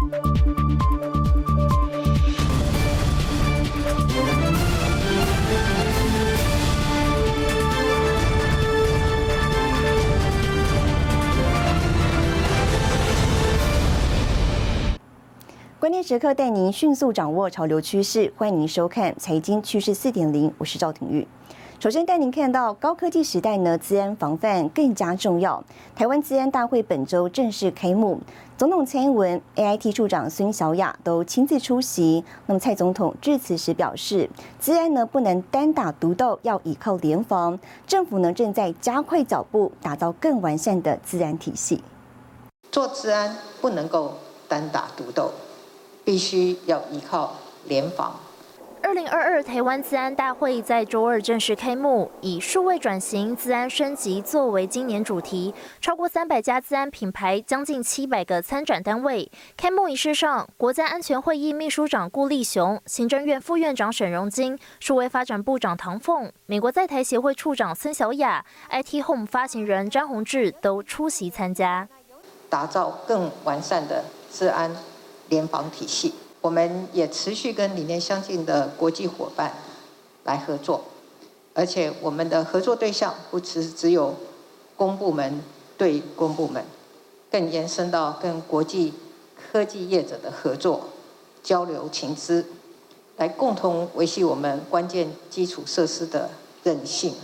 关键时刻带您迅速掌握潮流趋势，欢迎您收看《财经趋势四点零》，我是赵廷玉。首先带您看到高科技时代呢，治安防范更加重要。台湾治安大会本周正式开幕，总统蔡英文、AIT 处长孙小雅都亲自出席。那么蔡总统致辞时表示，治安呢不能单打独斗，要依靠联防。政府呢正在加快脚步，打造更完善的治安体系。做治安不能够单打独斗。必须要依靠联防。二零二二台湾治安大会在周二正式开幕，以数位转型、治安升级作为今年主题。超过三百家治安品牌，将近七百个参展单位。开幕仪式上，国家安全会议秘书长顾立雄、行政院副院长沈荣金、数位发展部长唐凤、美国在台协会处长孙小雅、IT Home 发行人张宏志都出席参加，打造更完善的治安。联防体系，我们也持续跟理念相近的国际伙伴来合作，而且我们的合作对象不只只有公部门对公部门，更延伸到跟国际科技业者的合作交流情资，来共同维系我们关键基础设施的韧性。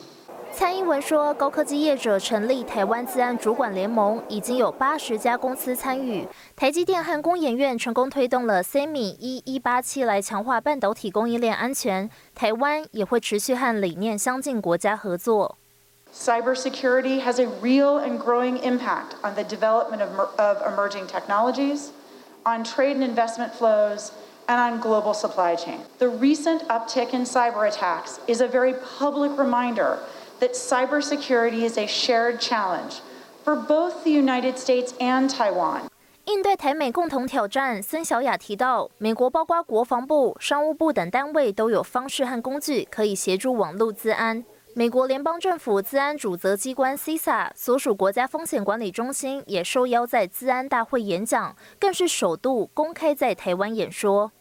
蔡英文说，高科技业者成立台湾自安主管联盟，已经有八十家公司参与。台积电和工研院成功推动了 Semi 一一八七来强化半导体供应链安全。台湾也会持续和理念相近国家合作。Cybersecurity has a real and growing impact on the development of, of emerging technologies, on trade and investment flows, and on global supply chain. The recent uptick in cyber attacks is a very public reminder. That cybersecurity is a shared challenge for both the United States and Taiwan. 应对台美共同挑战，孙小雅提到，美国包括国防部、商务部等单位都有方式和工具可以协助网络资安。美国联邦政府资安主责机关 CISA 所属国家风险管理中心也受邀在资安大会演讲，更是首度公开在台湾演说。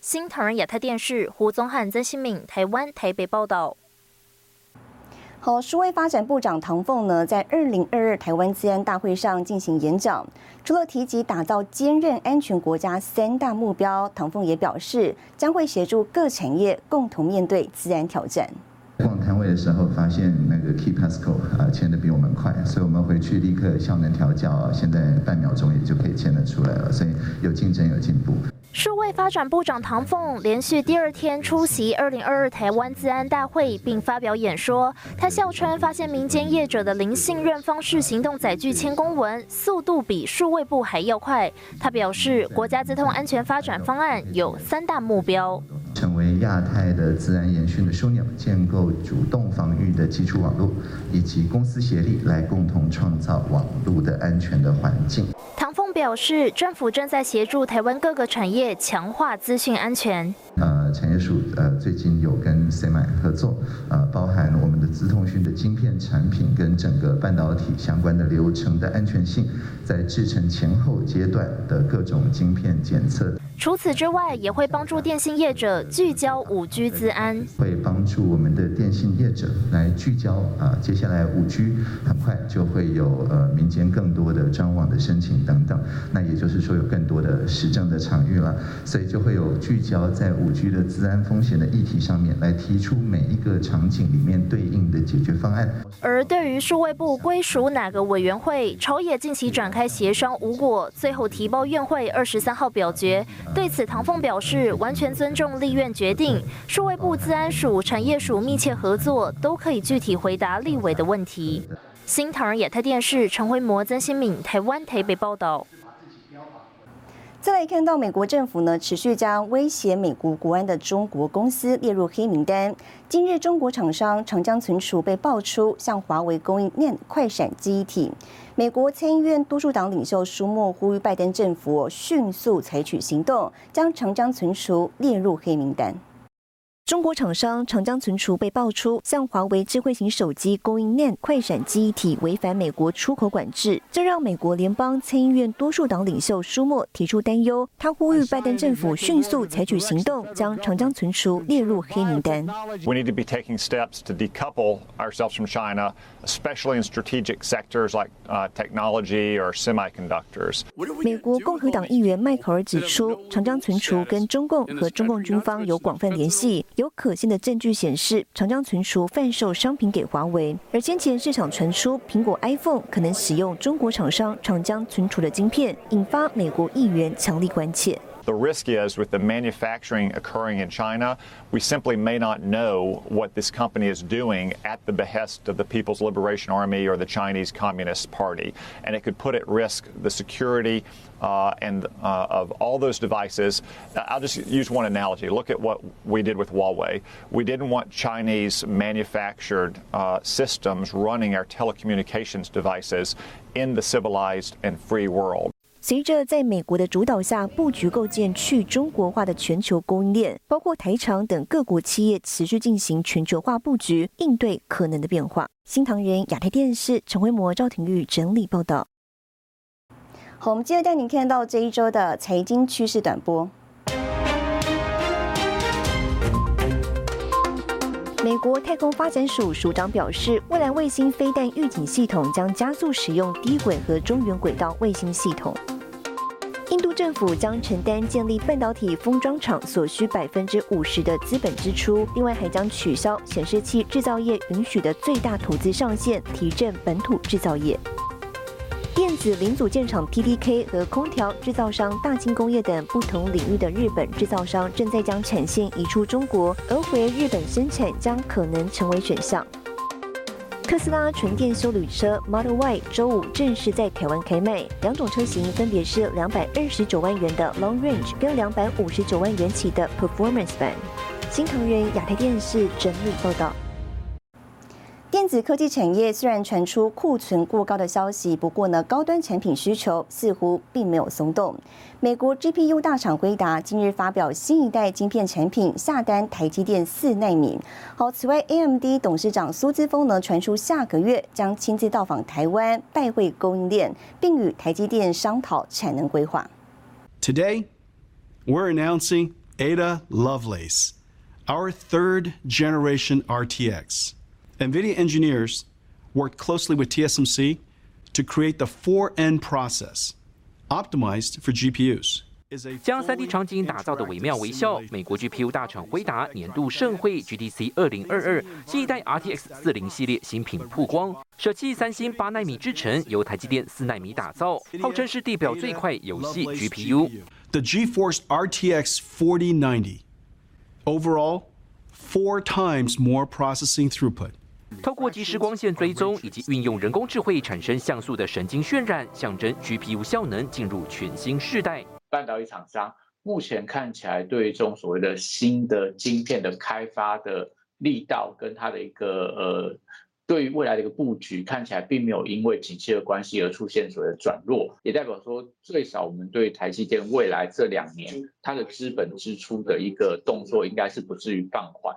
新唐人亚太电视胡宗汉、曾新敏，台湾台北报道。好，数位发展部长唐凤呢，在二零二二台湾治安大会上进行演讲，除了提及打造坚韧安全国家三大目标，唐凤也表示将会协助各产业共同面对治安挑战。逛摊位的时候发现那个 Key Pasco 啊签的比我们快，所以我们回去立刻效能调教啊，现在半秒钟也就可以签得出来了，所以有竞争有进步。数位发展部长唐凤连续第二天出席二零二二台湾自安大会，并发表演说。他笑称，发现民间业者的零信任方式行动载具签公文速度比数位部还要快。他表示，国家自通安全发展方案有三大目标：成为亚太的自然延续的枢纽，建构主动防御的基础网络，以及公司协力来共同创造网络的安全的环境。唐凤表示，政府正在协助台湾各个产业强化资讯安全。呃，产业署呃最近有跟 SEMI 合作，资通讯的晶片产品跟整个半导体相关的流程的安全性，在制成前后阶段的各种晶片检测。除此之外，也会帮助电信业者聚焦五 G 资安，会帮助我们的电信业者来聚焦啊，接下来五 G 很快就会有呃民间更多的专网的申请等等，那也就是说有更多的实证的场域了，所以就会有聚焦在五 G 的资安风险的议题上面来提出每一个场景里面对应的解决方案。而对于数位部归属哪个委员会，朝野近期展开协商无果，最后提报院会二十三号表决。对此，唐凤表示完全尊重立院决定，数位部、资安署、产业署密切合作，都可以具体回答立委的问题。新唐人亚太电视陈辉模、曾新敏，台湾台北报道。再来看到美国政府呢，持续将威胁美国国安的中国公司列入黑名单。今日，中国厂商长江存储被爆出向华为供应链快闪记忆体。美国参议院多数党领袖舒默呼吁拜登政府迅速采取行动，将长江存储列入黑名单。中国厂商长江存储被爆出向华为智慧型手机供应链快闪记忆体违反美国出口管制，这让美国联邦参议院多数党领袖舒默提出担忧。他呼吁拜登政府迅速采取行动，将长江存储列入黑名单。We need to be taking steps to decouple ourselves from China, especially in strategic sectors like technology or semiconductors. 美国共和党议员迈克尔指出，长江存储跟中共和中共军方有广泛联系。有可信的证据显示，长江存储贩售商品给华为，而先前市场传出苹果 iPhone 可能使用中国厂商长江存储的晶片，引发美国议员强力关切。The risk is with the manufacturing occurring in China, we simply may not know what this company is doing at the behest of the People's Liberation Army or the Chinese Communist Party. And it could put at risk the security uh, and uh, of all those devices. I'll just use one analogy. Look at what we did with Huawei. We didn't want Chinese manufactured uh, systems running our telecommunications devices in the civilized and free world. 随着在美国的主导下布局构建去中国化的全球供应链，包括台厂等各国企业持续进行全球化布局，应对可能的变化。新唐人亚太电视陈惠模、赵廷玉整理报道。好，我们接着带您看到这一周的财经趋势短波。美国太空发展署署长表示，未来卫星飞弹预警系统将加速使用低轨和中远轨道卫星系统。印度政府将承担建立半导体封装厂所需百分之五十的资本支出，另外还将取消显示器制造业允许的最大投资上限，提振本土制造业。电子零组件厂 TDK 和空调制造商大金工业等不同领域的日本制造商正在将产线移出中国，而回日本生产将可能成为选项。特斯拉纯电休旅车 Model Y 周五正式在台湾开卖，两种车型分别是两百二十九万元的 Long Range 跟两百五十九万元起的 Performance 版。新唐人亚太电视整理报道。电子科技产业虽然传出库存过高的消息，不过呢，高端产品需求似乎并没有松动。美国 GPU 大厂辉达今日发表新一代晶片产品，下单台积电四纳米。好，此外，AMD 董事长苏姿峰呢传出下个月将亲自到访台湾，拜会供应链，并与台积电商讨产能规划。Today, we're announcing Ada Lovelace, our third generation RTX. NVIDIA engineers worked closely with TSMC to create the 4N process optimized for GPUs. 将 3D 场景打造的惟妙惟肖，美国 GPU 大厂辉达年度盛会 GTC 2022新一代 RTX 40系列新品曝光，舍弃三星八纳米制程，由台积电四纳米打造，号称是地表最快游戏 GPU。The GeForce RTX 4090 overall four times more processing throughput. 透过即时光线追踪以及运用人工智慧产生像素的神经渲染，象征 GPU 效能进入全新世代。半导体厂商目前看起来对这种所谓的新的晶片的开发的力道跟它的一个呃。对于未来的一个布局，看起来并没有因为景气的关系而出现所谓的转弱，也代表说，最少我们对台积电未来这两年它的资本支出的一个动作，应该是不至于放缓。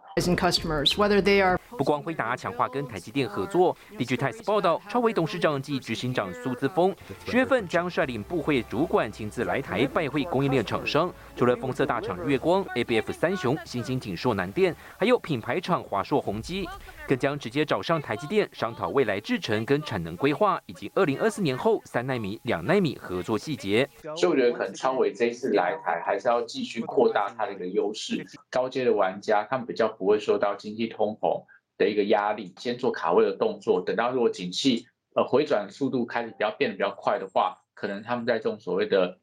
不光辉达强化跟台积电合作，Digitize 报道，超微董事长暨执行长苏姿峰十月份将率领部会主管亲自来台拜会供应链厂商，除了封测大厂月光、ABF 三雄、新兴景硕南电，还有品牌厂华硕宏基。更将直接找上台积电商讨未来制程跟产能规划，以及二零二四年后三纳米、两纳米合作细节。所以我觉得可能超伟这一次来台，还是要继续扩大它的一个优势。高阶的玩家，他们比较不会受到经济通膨的一个压力，先做卡位的动作。等到如果景气呃回转速度开始比较变得比较快的话，可能他们在这种所谓的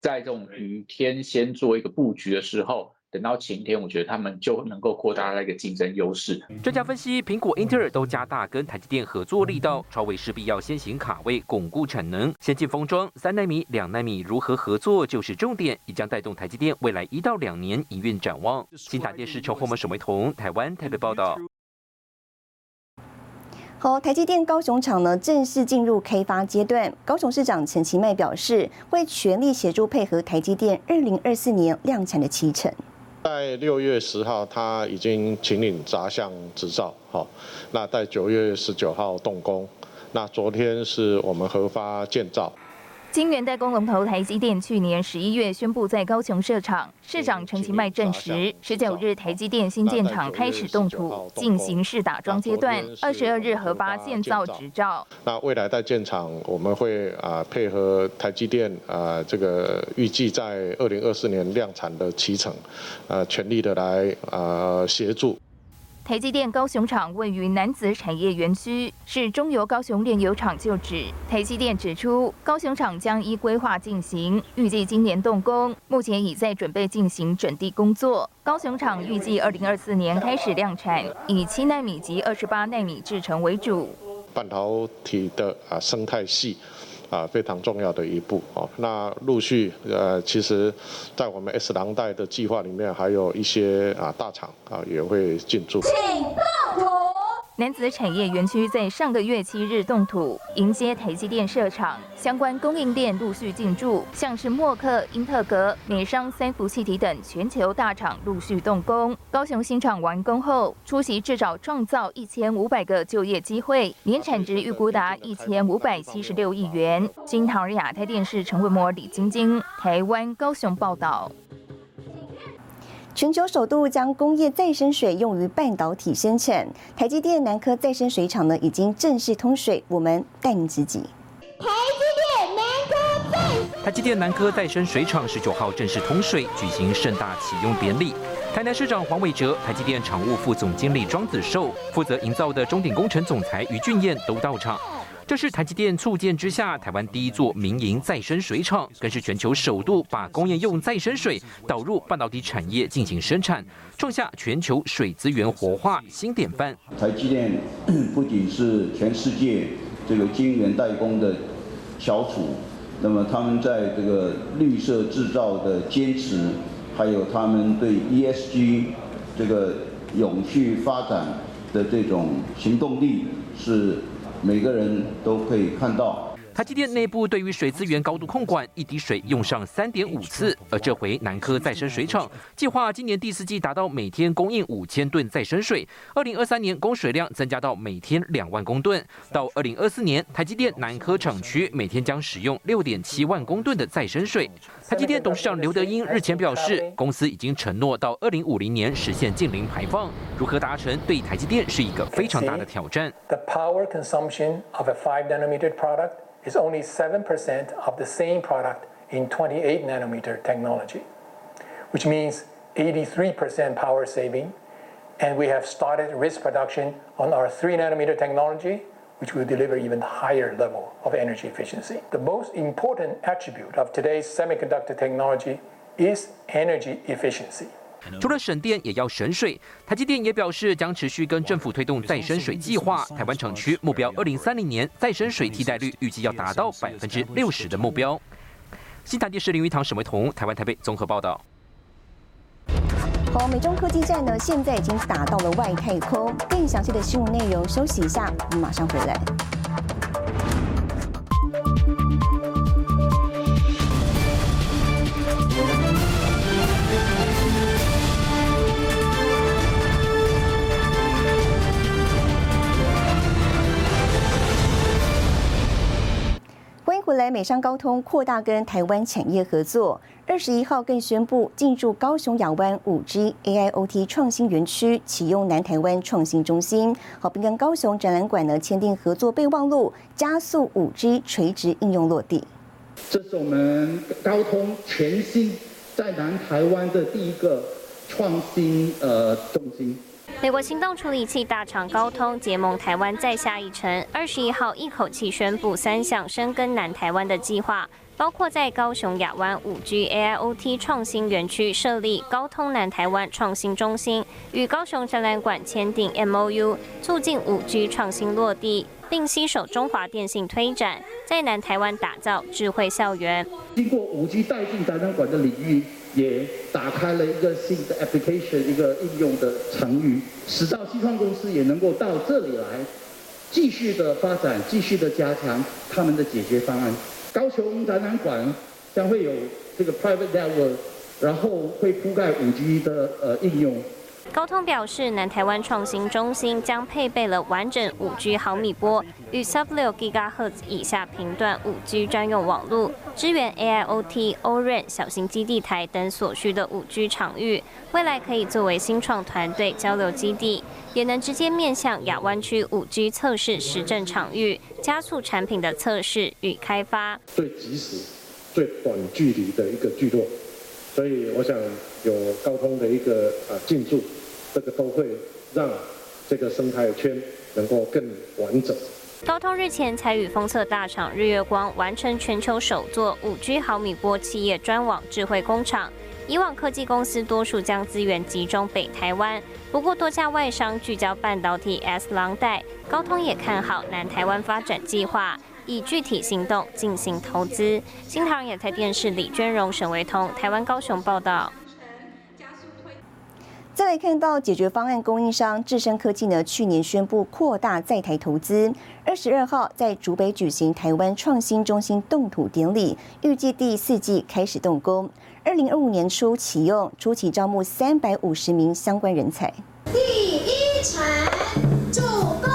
在这种雨天先做一个布局的时候。等到晴天，我觉得他们就能够扩大那个竞争优势。专家分析，苹果、英特尔都加大跟台积电合作力道，超微势必要先行卡位，巩固产能。先进封装三纳米、两纳米如何合作就是重点，也将带动台积电未来一到两年营运展望。新台电视陈后门沈维彤，台湾台北报道。好，台积电高雄厂呢正式进入开发阶段。高雄市长陈其迈表示，会全力协助配合台积电二零二四年量产的期程。在六月十号，他已经请领杂项执照，好，那在九月十九号动工，那昨天是我们核发建造。晶圆代工龙头台积电去年十一月宣布在高雄设厂，市长陈其迈证实，十九日台积电新建厂开始动土，进行试打桩阶段，二十二日核发建造执照。那未来在建厂，我们会啊配合台积电啊这个预计在二零二四年量产的启程，呃全力的来啊协助。台积电高雄厂位于南子产业园区，是中油高雄炼油厂旧址。台积电指出，高雄厂将依规划进行，预计今年动工，目前已在准备进行整地工作。高雄厂预计二零二四年开始量产，以七纳米及二十八纳米制程为主。半导体的啊生态系。啊，非常重要的一步哦。那陆续呃，其实，在我们 S 廊带的计划里面，还有一些啊大厂啊也会进驻。南子产业园区在上个月七日动土，迎接台积电设厂，相关供应链陆续进驻，像是默克、英特格、美商、三福气体等全球大厂陆续动工。高雄新厂完工后，出席至少创造一千五百个就业机会，年产值预估达一千五百七十六亿元。新唐人亚太电视陈文模、李晶晶，台湾高雄报道。全球首度将工业再生水用于半导体生产，台积电南科再生水厂呢已经正式通水，我们带您直击。台积电南科再生水厂十九号正式通水，举行盛大启用典礼。台南市长黄伟哲、台积电厂务副总经理庄子寿、负责营造的中鼎工程总裁于俊彦都到场。这是台积电促建之下台湾第一座民营再生水厂，更是全球首度把工业用再生水导入半导体产业进行生产，创下全球水资源活化新典范。台积电不仅是全世界这个晶圆代工的翘楚，那么他们在这个绿色制造的坚持，还有他们对 ESG 这个永续发展的这种行动力是。每个人都可以看到。台积电内部对于水资源高度控管，一滴水用上三点五次。而这回南科再生水厂计划今年第四季达到每天供应五千吨再生水，二零二三年供水量增加到每天两万公吨。到二零二四年，台积电南科厂区每天将使用六点七万公吨的再生水。台积电董事长刘德英日前表示，公司已经承诺到二零五零年实现净零排放，如何达成对台积电是一个非常大的挑战。The power consumption of a five nanometer product. Is only 7% of the same product in 28 nanometer technology, which means 83% power saving. And we have started risk production on our 3 nanometer technology, which will deliver even higher level of energy efficiency. The most important attribute of today's semiconductor technology is energy efficiency. 除了省电，也要省水。台积电也表示，将持续跟政府推动再生水计划。台湾厂区目标，二零三零年再生水替代率预计要达到百分之六十的目标。新台电视林玉堂、沈维彤，台湾台北综合报道。好，美中科技战呢，现在已经打到了外太空。更详细的新闻内容，休息一下，我们马上回来。回来，美商高通扩大跟台湾产业合作。二十一号更宣布进驻高雄亚湾五 G AIoT 创新园区，启用南台湾创新中心，好并跟高雄展览馆呢签订合作备忘录，加速五 G 垂直应用落地。这是我们高通全新在南台湾的第一个创新呃中心。美国行动处理器大厂高通结盟台湾再下一城，二十一号一口气宣布三项深耕南台湾的计划，包括在高雄亚湾五 G AIoT 创新园区设立高通南台湾创新中心，与高雄展览馆签订 MOU，促进五 G 创新落地，并携手中华电信推展，在南台湾打造智慧校园。经过五 G 带进展览馆的领域。也打开了一个新的 application，一个应用的场域，使到西创公司也能够到这里来，继续的发展，继续的加强他们的解决方案。高雄展览馆将会有这个 private network 然后会覆盖五 G 的呃应用。高通表示，南台湾创新中心将配备了完整 5G 毫米波与 Sub6 GHz 以下频段 5G 专用网络，支援 AIoT、O-RAN 小型基地台等所需的 5G 场域。未来可以作为新创团队交流基地，也能直接面向亚湾区 5G 测试实证场域，加速产品的测试与开发。最及时、最短距离的一个聚落，所以我想有高通的一个啊进驻。这个都会让这个生态圈能够更完整。高通日前才与封测大厂日月光完成全球首座五 G 毫米波企业专网智慧工厂。以往科技公司多数将资源集中北台湾，不过多家外商聚焦半导体 S 廊带，高通也看好南台湾发展计划，以具体行动进行投资。新唐也在电视李娟荣、沈维通，台湾高雄报道。再来看到解决方案供应商智深科技呢，去年宣布扩大在台投资，二十二号在竹北举行台湾创新中心动土典礼，预计第四季开始动工，二零二五年初启用，初期招募三百五十名相关人才。第一层。因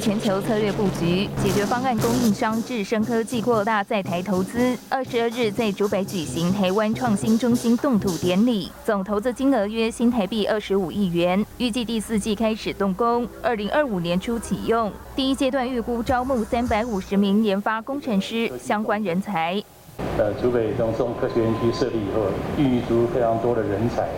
全球策略布局，解决方案供应商智深科技扩大在台投资。二十二日在竹北举行台湾创新中心动土典礼，总投资金额约新台币二十五亿元，预计第四季开始动工，二零二五年初启用。第一阶段预估招募三百五十名研发工程师相关人才。呃，竹北东松科学园区设立以后，孕育出非常多的人才。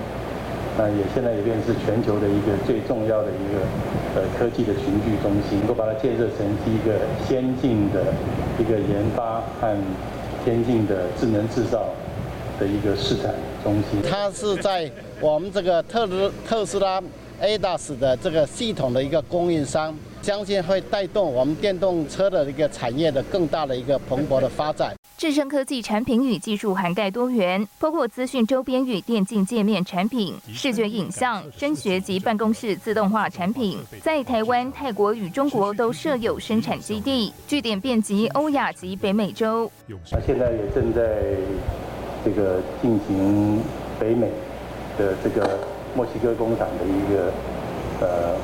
那也现在也变是全球的一个最重要的一个呃科技的群聚中心，能够把它建设成是一个先进的一个研发和先进的智能制造的一个市场中心。它是在我们这个特斯特斯拉 ADAS 的这个系统的一个供应商，相信会带动我们电动车的一个产业的更大的一个蓬勃的发展。智胜科技产品与技术涵盖多元，包括资讯周边与电竞界面产品、视觉影像、声学及办公室自动化产品，在台湾、泰国与中国都设有生产基地，据点遍及欧亚及北美洲。那现在也正在这个进行北美的这个墨西哥工厂的一个呃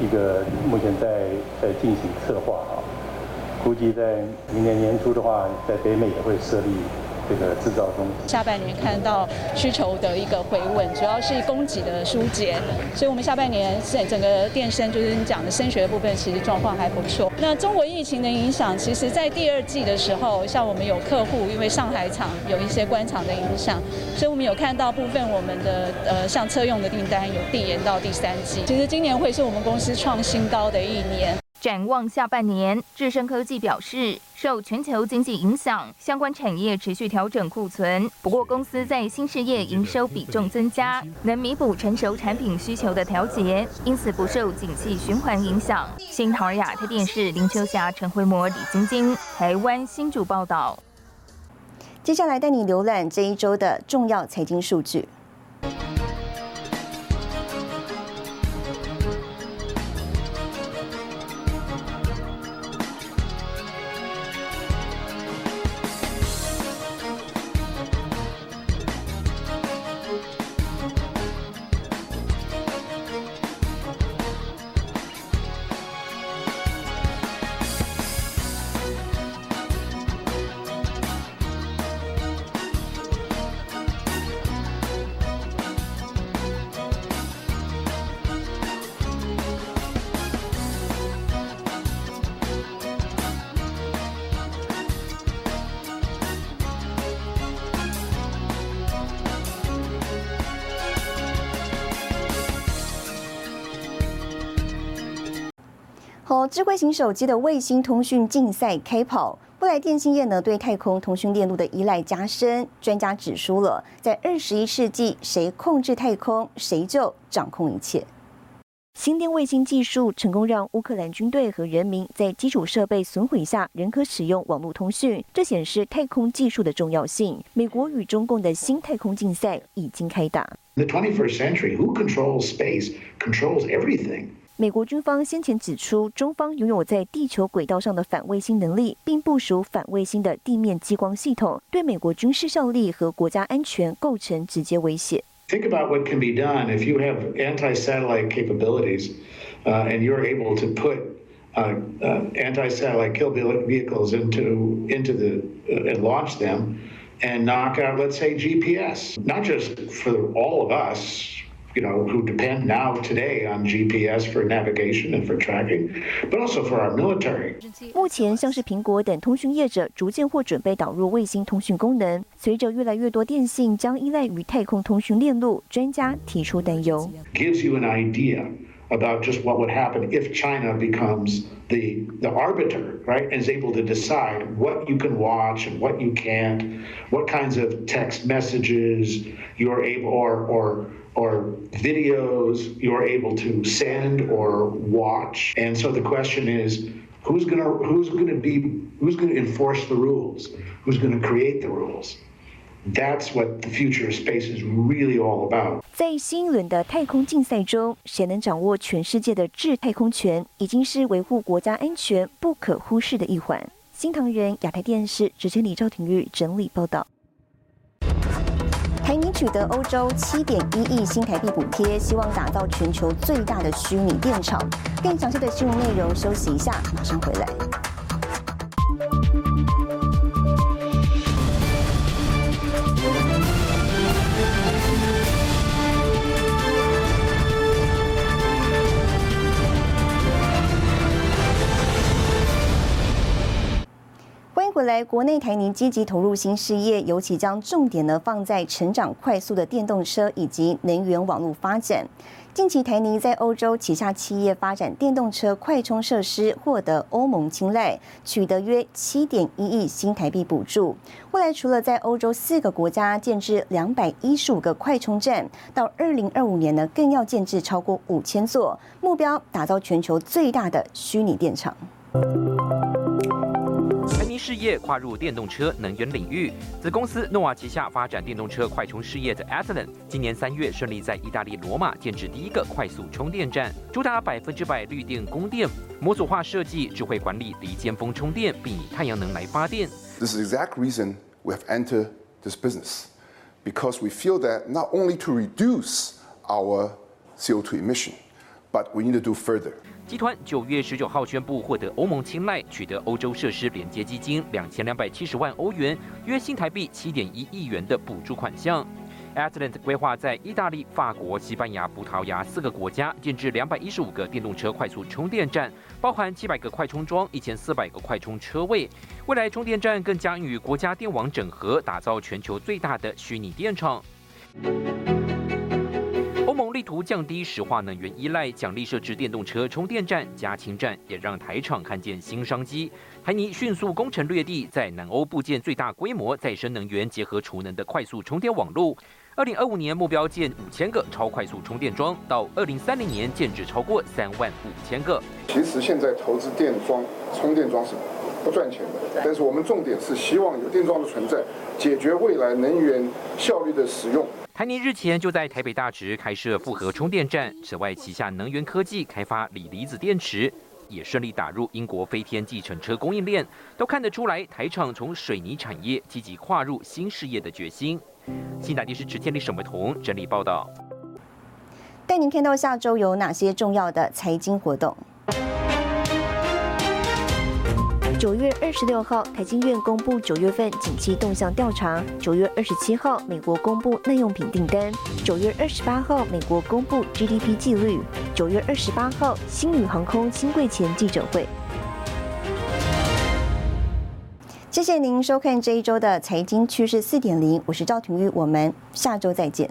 一个目前在在进行策划啊。估计在明年年初的话，在北美也会设立这个制造中心。下半年看到需求的一个回稳，主要是供给的疏解，所以我们下半年整整个电声就是你讲的升学的部分，其实状况还不错。那中国疫情的影响，其实在第二季的时候，像我们有客户因为上海厂有一些关厂的影响，所以我们有看到部分我们的呃像车用的订单有递延到第三季。其实今年会是我们公司创新高的一年。展望下半年，智深科技表示，受全球经济影响，相关产业持续调整库存。不过，公司在新事业营收比重增加，能弥补成熟产品需求的调节，因此不受景气循环影响。新唐尔亚特电视林秋霞、陈慧模、李晶晶，台湾新主报道。接下来带你浏览这一周的重要财经数据。好，智慧型手机的卫星通讯竞赛开跑，未来电信业呢对太空通讯链路的依赖加深。专家指出了，在二十一世纪，谁控制太空，谁就掌控一切。星电卫星技术成功让乌克兰军队和人民在基础设备损毁下仍可使用网络通讯，这显示太空技术的重要性。美国与中共的新太空竞赛已经开打。The 21st century, who controls space controls everything. 美国军方先前指出，中方拥有在地球轨道上的反卫星能力，并部署反卫星的地面激光系统，对美国军事效力和国家安全构成直接威胁。Think about what can be done if you have anti-satellite capabilities, uh, and you're able to put uh, uh, anti-satellite kill vehicles into into the and launch them, and knock out, let's say, GPS. Not just for all of us you know, who depend now today on GPS for navigation and for tracking, but also for our military. 目前，像是苹果等通讯业者逐渐或准备导入卫星通讯功能。随着越来越多电信将依赖于太空通讯链路，专家提出担忧。Gives you an idea about just what would happen if China becomes the the arbiter, right, and is able to decide what you can watch and what you can't, what kinds of text messages you're able or or or videos you're able to send or watch. And so the question is, who's gonna who's gonna be who's gonna enforce the rules? Who's gonna create the rules? That's what the future of space is really all about. 在新一轮的太空竞赛中，谁能掌握全世界的制太空权，已经是维护国家安全不可忽视的一环。新唐人亚太电视主持李赵廷玉整理报道。 台泥取得欧洲七点一亿新台币补贴，希望打造全球最大的虚拟电厂。更详细的新闻内容，休息一下，马上回来。来，国内台泥积极投入新事业，尤其将重点呢放在成长快速的电动车以及能源网络发展。近期台泥在欧洲旗下企业发展电动车快充设施，获得欧盟青睐，取得约七点一亿新台币补助。未来除了在欧洲四个国家建制两百一十五个快充站，到二零二五年呢，更要建制超过五千座，目标打造全球最大的虚拟电厂。事业跨入电动车能源领域，子公司诺瓦旗下发展电动车快充事业的 a t l a n 今年三月顺利在意大利罗马建制第一个快速充电站，主打百分之百绿电供电，模组化设计，智慧管理离尖峰充电，并以太阳能来发电。This is exact reason we have entered this business because we feel that not only to reduce our CO2 emission, but we need to do further. 集团九月十九号宣布获得欧盟青睐，取得欧洲设施连接基金两千两百七十万欧元（约新台币七点一亿元）的补助款项。a t l a n t 规划在意大利、法国、西班牙、葡萄牙四个国家建制两百一十五个电动车快速充电站，包含七百个快充桩、一千四百个快充车位。未来充电站更将与国家电网整合，打造全球最大的虚拟电厂。欧盟力图降低石化能源依赖，奖励设置电动车充电站、加氢站，也让台厂看见新商机。台泥迅速攻城略地，在南欧部建最大规模再生能源结合储能的快速充电网络。二零二五年目标建五千个超快速充电桩，到二零三零年建制超过三万五千个。其实现在投资电桩、充电桩是不赚钱的，但是我们重点是希望有电桩的存在，解决未来能源效率的使用。台泥日前就在台北大直开设复合充电站，此外旗下能源科技开发锂离子电池，也顺利打入英国飞天计程车供应链，都看得出来台厂从水泥产业积极跨入新事业的决心。新台电视池天立沈伟彤整理报道，带您看到下周有哪些重要的财经活动。九月二十六号，台经院公布九月份景气动向调查。九月二十七号，美国公布耐用品订单。九月二十八号，美国公布 GDP 季率。九月二十八号，新宇航空新贵前记者会。谢谢您收看这一周的财经趋势四点零，我是赵廷玉，我们下周再见。